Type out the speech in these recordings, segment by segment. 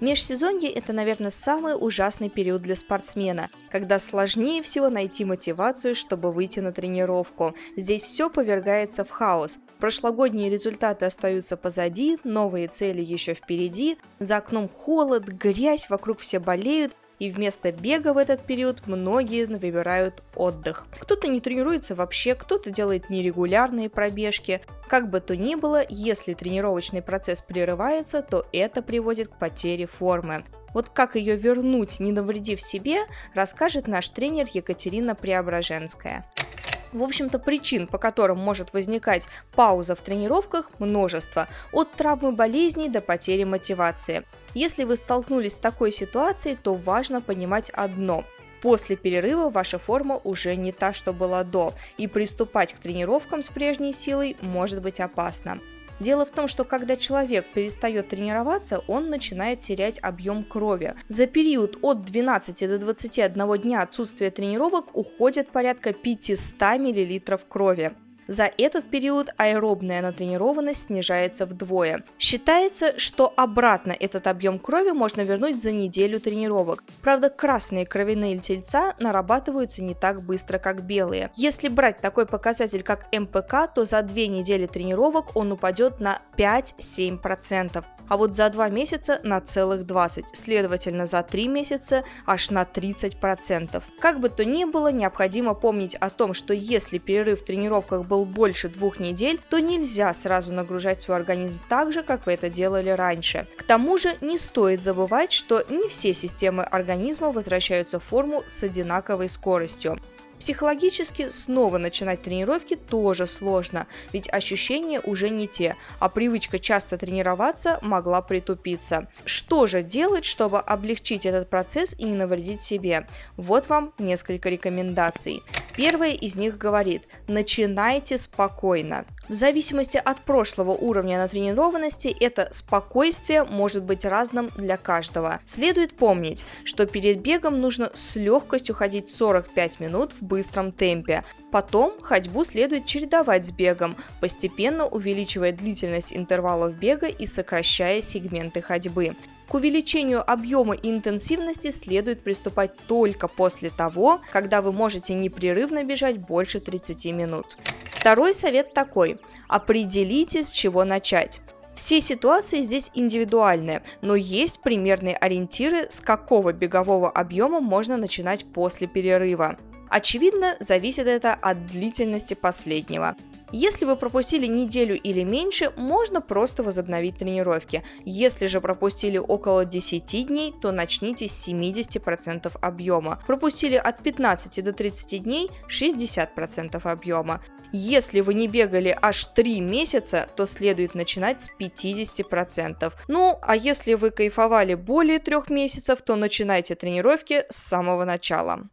Межсезонье – это, наверное, самый ужасный период для спортсмена, когда сложнее всего найти мотивацию, чтобы выйти на тренировку. Здесь все повергается в хаос. Прошлогодние результаты остаются позади, новые цели еще впереди, за окном холод, грязь, вокруг все болеют, и вместо бега в этот период многие выбирают отдых. Кто-то не тренируется вообще, кто-то делает нерегулярные пробежки. Как бы то ни было, если тренировочный процесс прерывается, то это приводит к потере формы. Вот как ее вернуть, не навредив себе, расскажет наш тренер Екатерина Преображенская. В общем-то, причин, по которым может возникать пауза в тренировках, множество. От травмы болезней до потери мотивации. Если вы столкнулись с такой ситуацией, то важно понимать одно – После перерыва ваша форма уже не та, что была до, и приступать к тренировкам с прежней силой может быть опасно. Дело в том, что когда человек перестает тренироваться, он начинает терять объем крови. За период от 12 до 21 дня отсутствия тренировок уходит порядка 500 мл крови. За этот период аэробная натренированность снижается вдвое. Считается, что обратно этот объем крови можно вернуть за неделю тренировок. Правда, красные кровяные тельца нарабатываются не так быстро, как белые. Если брать такой показатель, как МПК, то за две недели тренировок он упадет на 5-7% а вот за 2 месяца на целых 20, следовательно за 3 месяца аж на 30%. Как бы то ни было, необходимо помнить о том, что если перерыв в тренировках был больше двух недель, то нельзя сразу нагружать свой организм так же, как вы это делали раньше. К тому же не стоит забывать, что не все системы организма возвращаются в форму с одинаковой скоростью. Психологически снова начинать тренировки тоже сложно, ведь ощущения уже не те, а привычка часто тренироваться могла притупиться. Что же делать, чтобы облегчить этот процесс и не навредить себе? Вот вам несколько рекомендаций. Первая из них говорит «начинайте спокойно». В зависимости от прошлого уровня натренированности, это спокойствие может быть разным для каждого. Следует помнить, что перед бегом нужно с легкостью ходить 45 минут в быстром темпе. Потом ходьбу следует чередовать с бегом, постепенно увеличивая длительность интервалов бега и сокращая сегменты ходьбы. К увеличению объема и интенсивности следует приступать только после того, когда вы можете непрерывно бежать больше 30 минут. Второй совет такой. Определите, с чего начать. Все ситуации здесь индивидуальные, но есть примерные ориентиры, с какого бегового объема можно начинать после перерыва. Очевидно, зависит это от длительности последнего. Если вы пропустили неделю или меньше, можно просто возобновить тренировки. Если же пропустили около 10 дней, то начните с 70% объема. Пропустили от 15 до 30 дней 60% объема. Если вы не бегали аж 3 месяца, то следует начинать с 50%. Ну, а если вы кайфовали более 3 месяцев, то начинайте тренировки с самого начала.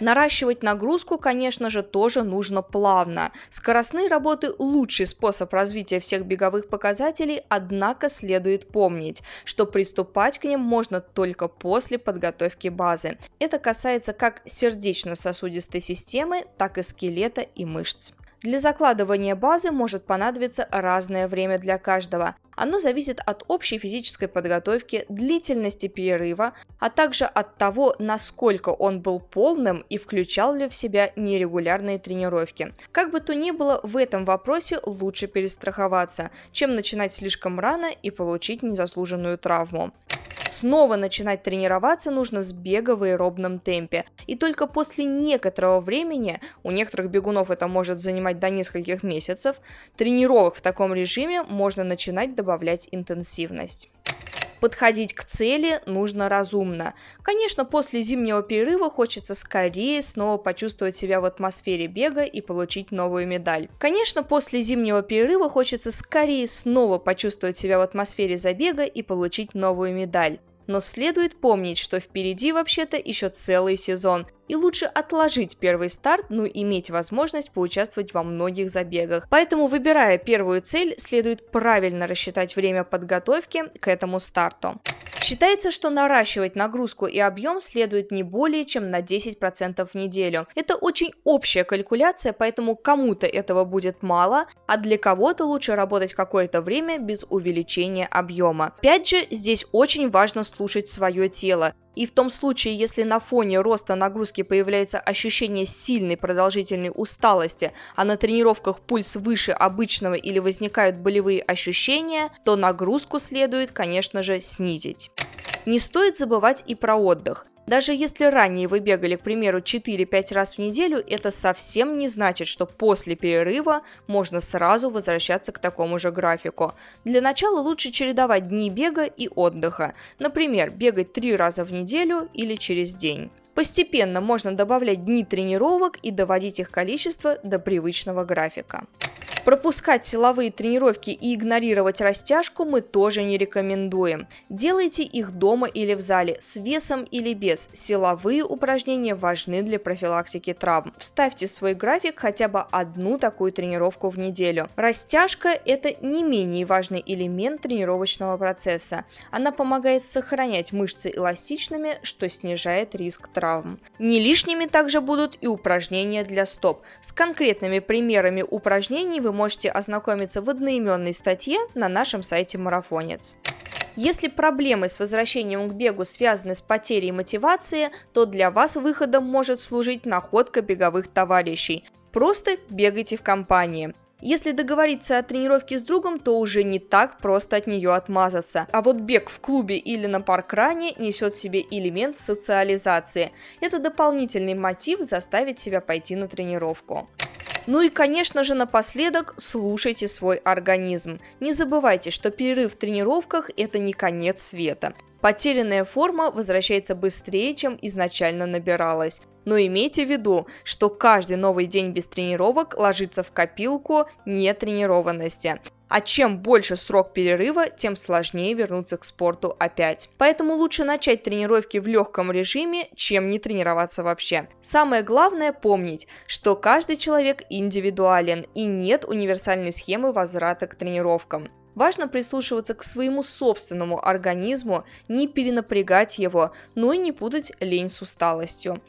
Наращивать нагрузку, конечно же, тоже нужно плавно. Скоростные работы – лучший способ развития всех беговых показателей, однако следует помнить, что приступать к ним можно только после подготовки базы. Это касается как сердечно-сосудистой системы, так и скелета и мышц. Для закладывания базы может понадобиться разное время для каждого. Оно зависит от общей физической подготовки, длительности перерыва, а также от того, насколько он был полным и включал ли в себя нерегулярные тренировки. Как бы то ни было, в этом вопросе лучше перестраховаться, чем начинать слишком рано и получить незаслуженную травму. Снова начинать тренироваться нужно с бега в аэробном темпе. И только после некоторого времени, у некоторых бегунов это может занимать до нескольких месяцев, тренировок в таком режиме можно начинать добавлять интенсивность. Подходить к цели нужно разумно. Конечно, после зимнего перерыва хочется скорее снова почувствовать себя в атмосфере бега и получить новую медаль. Конечно, после зимнего перерыва хочется скорее снова почувствовать себя в атмосфере забега и получить новую медаль но следует помнить, что впереди вообще-то еще целый сезон. И лучше отложить первый старт, но иметь возможность поучаствовать во многих забегах. Поэтому, выбирая первую цель, следует правильно рассчитать время подготовки к этому старту. Считается, что наращивать нагрузку и объем следует не более чем на 10% в неделю. Это очень общая калькуляция, поэтому кому-то этого будет мало, а для кого-то лучше работать какое-то время без увеличения объема. Опять же, здесь очень важно слушать свое тело. И в том случае, если на фоне роста нагрузки появляется ощущение сильной продолжительной усталости, а на тренировках пульс выше обычного или возникают болевые ощущения, то нагрузку следует, конечно же, снизить. Не стоит забывать и про отдых. Даже если ранее вы бегали, к примеру, 4-5 раз в неделю, это совсем не значит, что после перерыва можно сразу возвращаться к такому же графику. Для начала лучше чередовать дни бега и отдыха. Например, бегать 3 раза в неделю или через день. Постепенно можно добавлять дни тренировок и доводить их количество до привычного графика. Пропускать силовые тренировки и игнорировать растяжку мы тоже не рекомендуем. Делайте их дома или в зале, с весом или без. Силовые упражнения важны для профилактики травм. Вставьте в свой график хотя бы одну такую тренировку в неделю. Растяжка – это не менее важный элемент тренировочного процесса. Она помогает сохранять мышцы эластичными, что снижает риск травм. Не лишними также будут и упражнения для стоп. С конкретными примерами упражнений вы можете ознакомиться в одноименной статье на нашем сайте Марафонец. Если проблемы с возвращением к бегу связаны с потерей мотивации, то для вас выходом может служить находка беговых товарищей. Просто бегайте в компании. Если договориться о тренировке с другом, то уже не так просто от нее отмазаться. А вот бег в клубе или на паркране несет в себе элемент социализации. Это дополнительный мотив заставить себя пойти на тренировку. Ну и, конечно же, напоследок слушайте свой организм. Не забывайте, что перерыв в тренировках – это не конец света. Потерянная форма возвращается быстрее, чем изначально набиралась. Но имейте в виду, что каждый новый день без тренировок ложится в копилку нетренированности. А чем больше срок перерыва, тем сложнее вернуться к спорту опять. Поэтому лучше начать тренировки в легком режиме, чем не тренироваться вообще. Самое главное помнить, что каждый человек индивидуален и нет универсальной схемы возврата к тренировкам. Важно прислушиваться к своему собственному организму, не перенапрягать его, но и не путать лень с усталостью.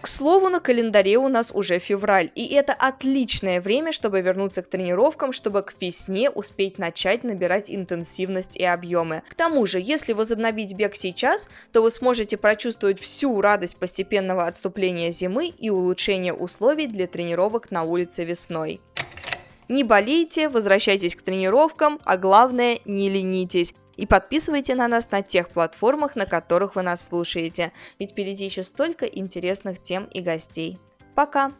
К слову, на календаре у нас уже февраль, и это отличное время, чтобы вернуться к тренировкам, чтобы к весне успеть начать набирать интенсивность и объемы. К тому же, если возобновить бег сейчас, то вы сможете прочувствовать всю радость постепенного отступления зимы и улучшения условий для тренировок на улице весной. Не болейте, возвращайтесь к тренировкам, а главное, не ленитесь. И подписывайте на нас на тех платформах, на которых вы нас слушаете, ведь впереди еще столько интересных тем и гостей. Пока!